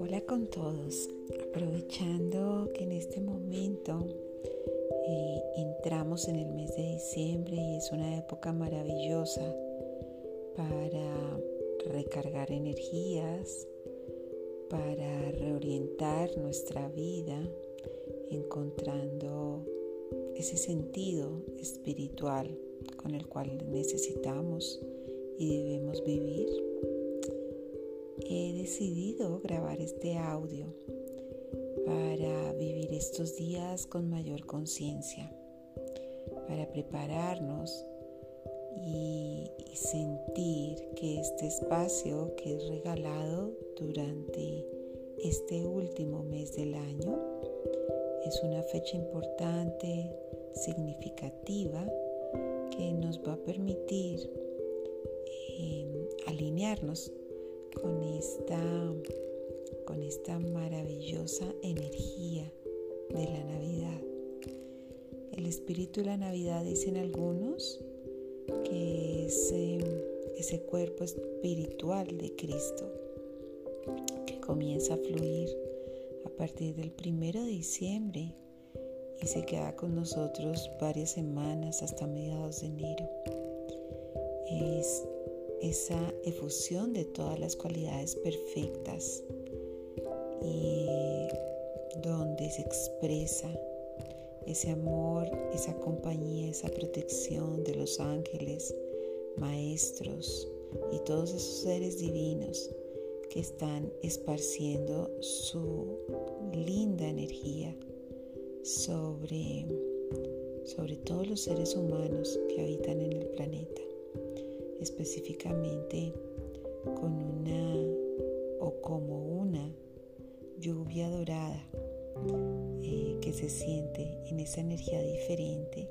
Hola con todos, aprovechando que en este momento eh, entramos en el mes de diciembre y es una época maravillosa para recargar energías, para reorientar nuestra vida, encontrando ese sentido espiritual con el cual necesitamos y debemos vivir. He decidido grabar este audio para vivir estos días con mayor conciencia, para prepararnos y, sentir que este espacio que es regalado durante este último mes del año es una fecha importante, significativa, que nos va a permitir em, alinearnos con esta, con esta maravillosa energía de la Navidad. El espíritu de la Navidad dicen algunos que es em, ese cuerpo espiritual de Cristo que comienza a fluir a partir del primero de diciembre y se queda con nosotros varias semanas hasta mediados de enero. Es esa efusión de todas las cualidades perfectas y donde se expresa ese amor, esa compañía, esa protección de los ángeles, maestros y todos esos seres divinos que están esparciendo su linda energía sobre, sobre todos los seres humanos que habitan en el planeta, específicamente con una o como una lluvia dorada eh, que se siente en esa energía diferente.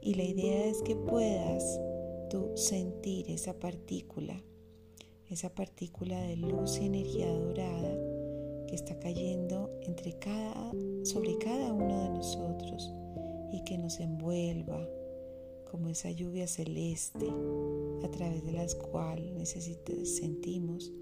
Y la idea es que puedas tú sentir esa partícula, esa partícula de luz y energía dorada que está cayendo entre cada, sobre cada uno de nosotros y que nos envuelva como esa lluvia celeste a través de las cuales sentimos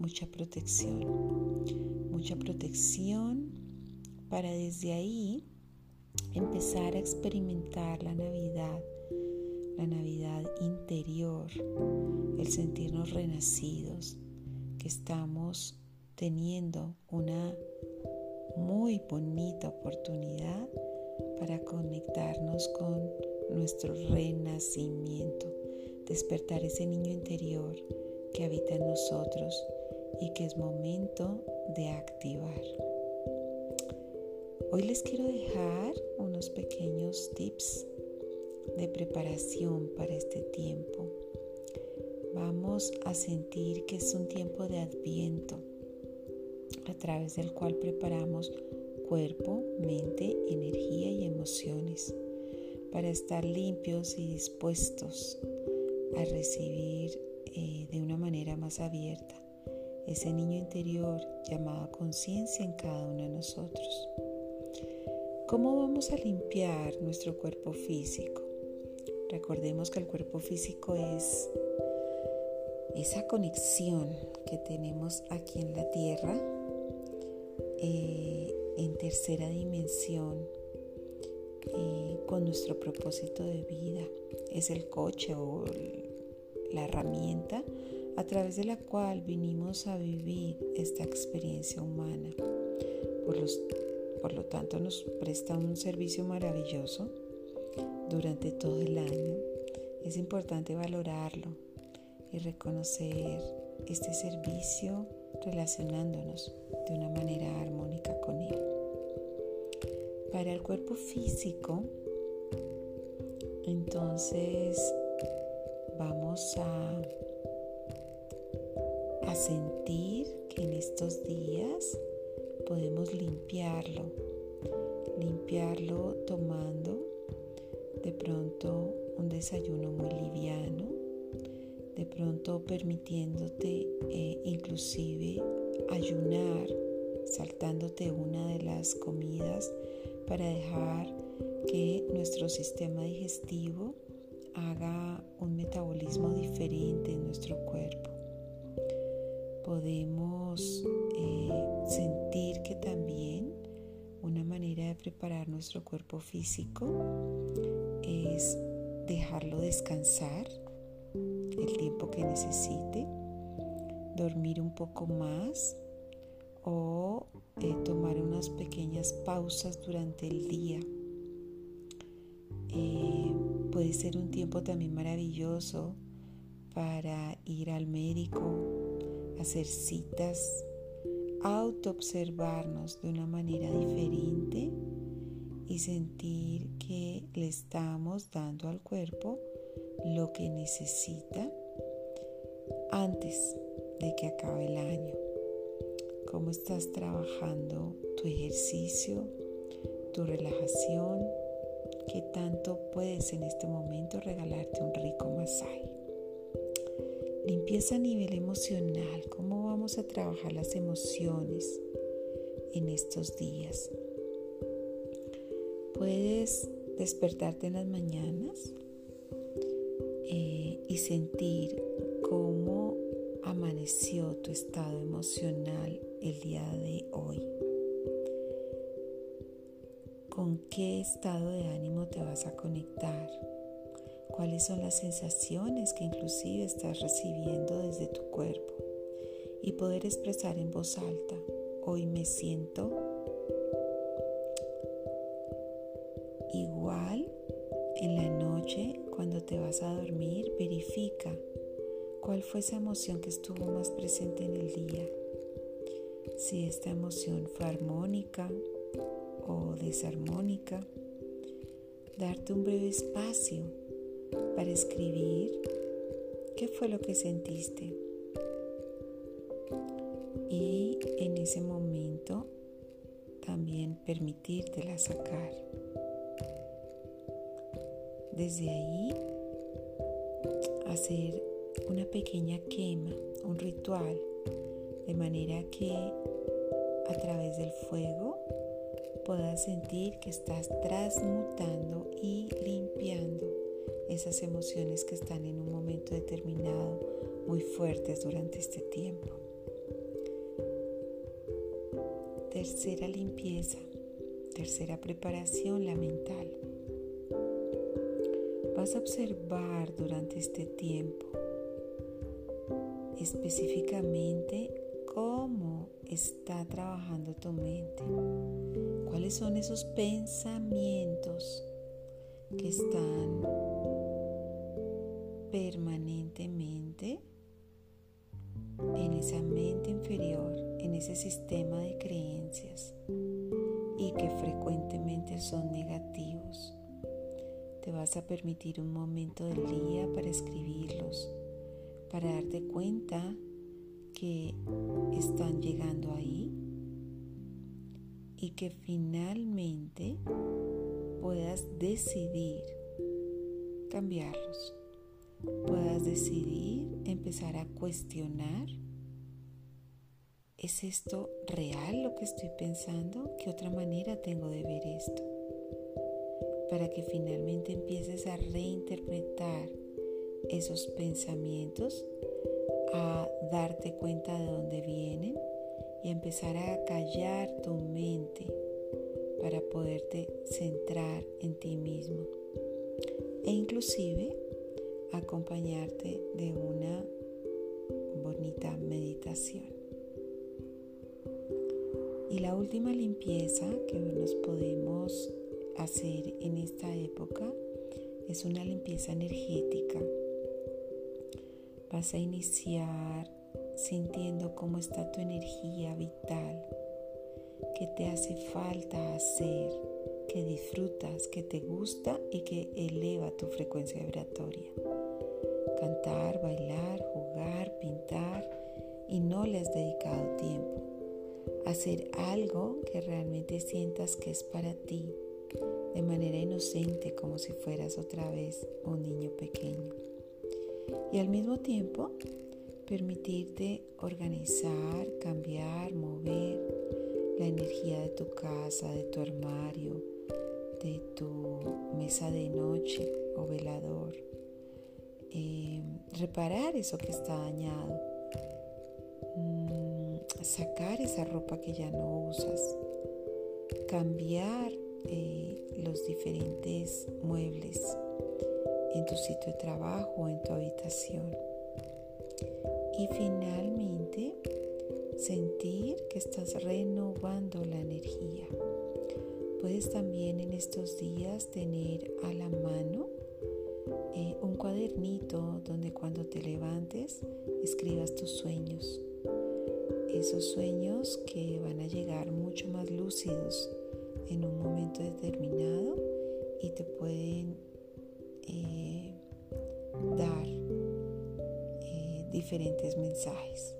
mucha protección. Mucha protección para desde ahí empezar a experimentar la Navidad, la Navidad interior, el sentirnos renacidos, que estamos teniendo una muy bonita oportunidad para conectarnos con nuestro renacimiento, despertar ese niño interior que habita en nosotros y que es momento de activar. Hoy les quiero dejar unos pequeños tips de preparación para este tiempo. Vamos a sentir que es un tiempo de adviento a través del cual preparamos cuerpo, mente, energía y emociones para estar limpios y dispuestos a recibir eh, de una manera más abierta ese niño interior llamado conciencia en cada uno de nosotros. ¿Cómo vamos a limpiar nuestro cuerpo físico? Recordemos que el cuerpo físico es esa conexión que tenemos aquí en la tierra eh, en tercera dimensión eh, con nuestro propósito de vida. Es el coche o la herramienta a través de la cual vinimos a vivir esta experiencia humana por los por lo tanto nos presta un servicio maravilloso durante todo el año. Es importante valorarlo y reconocer este servicio relacionándonos de una manera armónica con él. Para el cuerpo físico, entonces vamos a, a sentir que en estos días podemos limpiarlo, limpiarlo tomando de pronto un desayuno muy liviano, de pronto permitiéndote eh, inclusive ayunar, saltándote una de las comidas para dejar que nuestro sistema digestivo haga un metabolismo diferente en nuestro cuerpo. Podemos eh, sentir que también una manera de preparar nuestro cuerpo físico es dejarlo descansar el tiempo que necesite, dormir un poco más o eh, tomar unas pequeñas pausas durante el día. Eh, puede ser un tiempo también maravilloso para ir al médico, hacer citas, autoobservarnos de una manera diferente y sentir que le estamos dando al cuerpo lo que necesita antes de que acabe el año. ¿Cómo estás trabajando tu ejercicio, tu relajación? ¿Qué tanto puedes en este momento regalarte un rico masaje? Limpieza a nivel emocional. ¿Cómo vamos a trabajar las emociones en estos días? Puedes despertarte en las mañanas eh, y sentir cómo amaneció tu estado emocional el día de hoy. ¿Con qué estado de ánimo te vas a conectar? ¿Cuáles son las sensaciones que inclusive estás recibiendo desde tu cuerpo? Y poder expresar en voz alta, hoy me siento igual te vas a dormir, verifica cuál fue esa emoción que estuvo más presente en el día. Si esta emoción fue armónica o desarmónica, darte un breve espacio para escribir qué fue lo que sentiste. Y en ese momento también permitírtela sacar. Desde ahí hacer una pequeña quema, un ritual, de manera que a través del fuego puedas sentir que estás transmutando y limpiando esas emociones que están en un momento determinado muy fuertes durante este tiempo. Tercera limpieza, tercera preparación, la mental. Vas a observar durante este tiempo específicamente cómo está trabajando tu mente. ¿Cuáles son esos pensamientos que están permanentemente en esa mente inferior, en ese sistema de creencias y que frecuentemente son negativos? Te vas a permitir un momento del día para escribirlos, para darte cuenta que están llegando ahí y que finalmente puedas decidir cambiarlos, puedas decidir empezar a cuestionar, ¿es esto real lo que estoy pensando? ¿Qué otra manera tengo de ver esto? Para que finalmente empieces a reinterpretar esos pensamientos, a darte cuenta de dónde vienen y empezar a callar tu mente para poderte centrar en ti mismo e inclusive acompañarte de una bonita meditación. Y la última limpieza que nos podemos hacer en esta época es una limpieza energética. Vas a iniciar sintiendo cómo está tu energía vital, que te hace falta hacer, que disfrutas, que te gusta y que eleva tu frecuencia vibratoria. Cantar, bailar, jugar, pintar y no le has dedicado tiempo. Hacer algo que realmente sientas que es para ti, de manera inocente como si fueras otra vez un niño pequeño. Y al mismo tiempo permitirte organizar, cambiar, mover la energía de tu casa, de tu armario, de tu mesa de noche o velador, eh, reparar eso que está dañado, mm, sacar esa ropa que ya no usas, cambiar los diferentes muebles en tu sitio de trabajo o en tu habitación. Y finalmente, sentir que estás renovando la energía. Puedes también en estos días tener a la mano eh, un cuadernito donde cuando te levantes escribas tus sueños. Esos sueños que van a llegar mucho más lúcidos en un momento determinado y te pueden eh, dar eh, diferentes mensajes.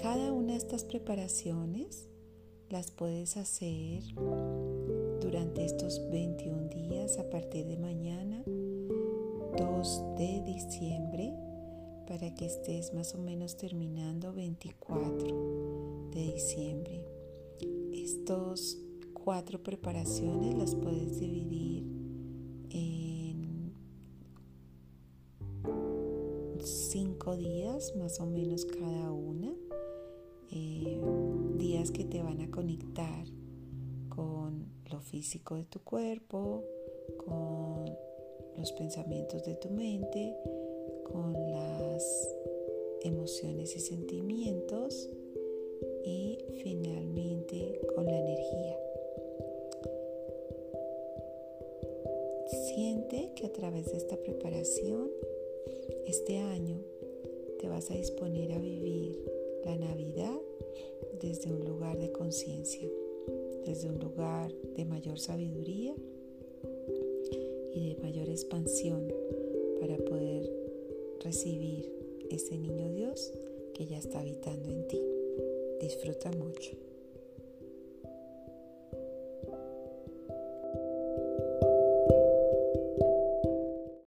cada una de estas preparaciones las puedes hacer durante estos 21 días a partir de mañana, 2 de diciembre, para que estés más o menos terminando 24 de diciembre. Estos cuatro preparaciones las puedes dividir en cinco días más o menos cada una, eh, días que te van a conectar con lo físico de tu cuerpo, con los pensamientos de tu mente, con las emociones y sentimientos y finalmente con la energía. Siente que a través de esta preparación, este año, te vas a disponer a vivir la Navidad desde un lugar de conciencia, desde un lugar de mayor sabiduría y de mayor expansión para poder recibir ese niño Dios que ya está habitando en ti. Disfruta mucho.